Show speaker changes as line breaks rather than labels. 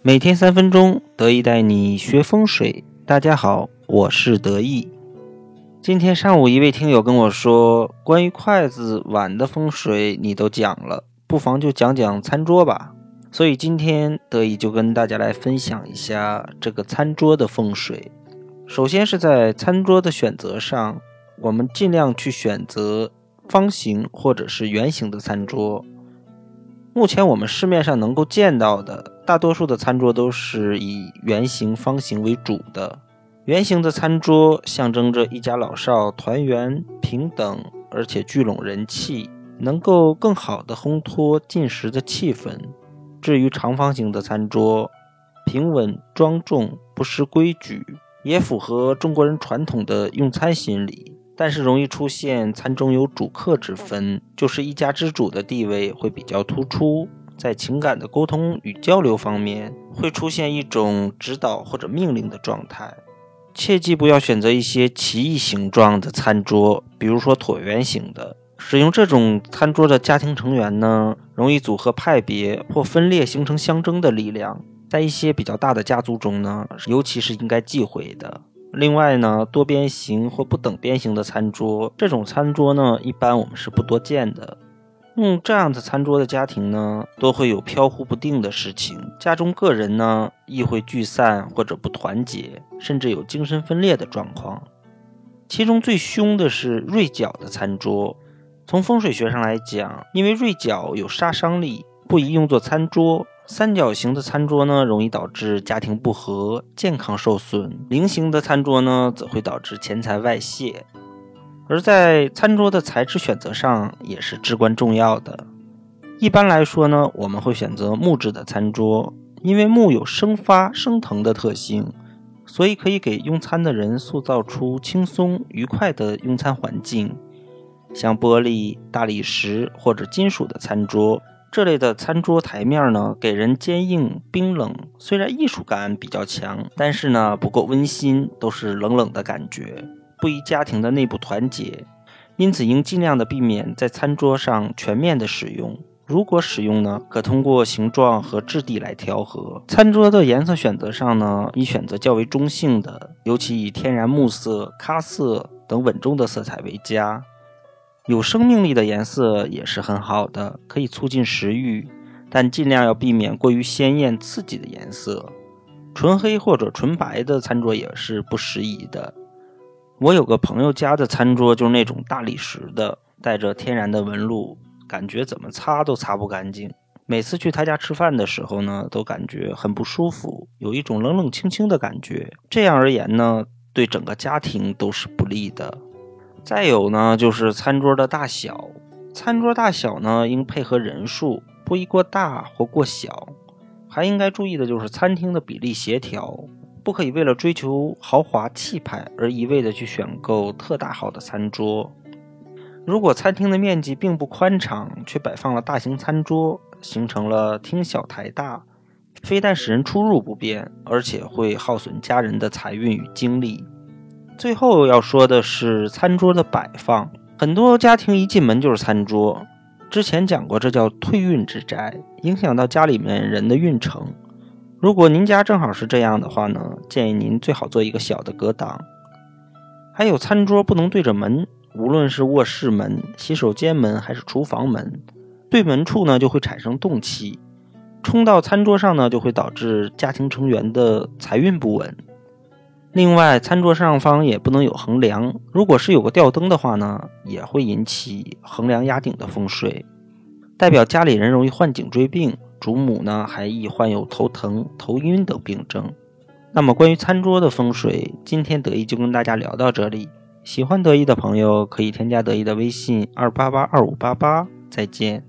每天三分钟，得意带你学风水。大家好，我是得意。今天上午，一位听友跟我说，关于筷子、碗的风水你都讲了，不妨就讲讲餐桌吧。所以今天得意就跟大家来分享一下这个餐桌的风水。首先是在餐桌的选择上，我们尽量去选择方形或者是圆形的餐桌。目前我们市面上能够见到的大多数的餐桌都是以圆形、方形为主的。圆形的餐桌象征着一家老少团圆、平等，而且聚拢人气，能够更好的烘托进食的气氛。至于长方形的餐桌，平稳庄重，不失规矩，也符合中国人传统的用餐心理。但是容易出现餐中有主客之分，就是一家之主的地位会比较突出，在情感的沟通与交流方面会出现一种指导或者命令的状态。切记不要选择一些奇异形状的餐桌，比如说椭圆形的。使用这种餐桌的家庭成员呢，容易组合派别或分裂，形成相争的力量。在一些比较大的家族中呢，尤其是应该忌讳的。另外呢，多边形或不等边形的餐桌，这种餐桌呢，一般我们是不多见的。用这样的餐桌的家庭呢，都会有飘忽不定的事情，家中个人呢，亦会聚散或者不团结，甚至有精神分裂的状况。其中最凶的是锐角的餐桌。从风水学上来讲，因为锐角有杀伤力，不宜用作餐桌。三角形的餐桌呢，容易导致家庭不和、健康受损；菱形的餐桌呢，则会导致钱财外泄。而在餐桌的材质选择上，也是至关重要的。一般来说呢，我们会选择木质的餐桌，因为木有生发、升腾的特性，所以可以给用餐的人塑造出轻松愉快的用餐环境。像玻璃、大理石或者金属的餐桌。这类的餐桌台面呢，给人坚硬冰冷，虽然艺术感比较强，但是呢不够温馨，都是冷冷的感觉，不宜家庭的内部团结。因此应尽量的避免在餐桌上全面的使用。如果使用呢，可通过形状和质地来调和。餐桌的颜色选择上呢，宜选择较为中性的，尤其以天然木色、咖色等稳重的色彩为佳。有生命力的颜色也是很好的，可以促进食欲，但尽量要避免过于鲜艳刺激的颜色。纯黑或者纯白的餐桌也是不适宜的。我有个朋友家的餐桌就是那种大理石的，带着天然的纹路，感觉怎么擦都擦不干净。每次去他家吃饭的时候呢，都感觉很不舒服，有一种冷冷清清的感觉。这样而言呢，对整个家庭都是不利的。再有呢，就是餐桌的大小。餐桌大小呢，应配合人数，不宜过大或过小。还应该注意的就是餐厅的比例协调，不可以为了追求豪华气派而一味的去选购特大号的餐桌。如果餐厅的面积并不宽敞，却摆放了大型餐桌，形成了厅小台大，非但使人出入不便，而且会耗损家人的财运与精力。最后要说的是餐桌的摆放，很多家庭一进门就是餐桌。之前讲过，这叫退运之宅，影响到家里面人的运程。如果您家正好是这样的话呢，建议您最好做一个小的隔挡。还有餐桌不能对着门，无论是卧室门、洗手间门还是厨房门，对门处呢就会产生动气，冲到餐桌上呢就会导致家庭成员的财运不稳。另外，餐桌上方也不能有横梁。如果是有个吊灯的话呢，也会引起横梁压顶的风水，代表家里人容易患颈椎病。主母呢，还易患有头疼、头晕等病症。那么，关于餐桌的风水，今天得意就跟大家聊到这里。喜欢得意的朋友可以添加得意的微信：二八八二五八八。再见。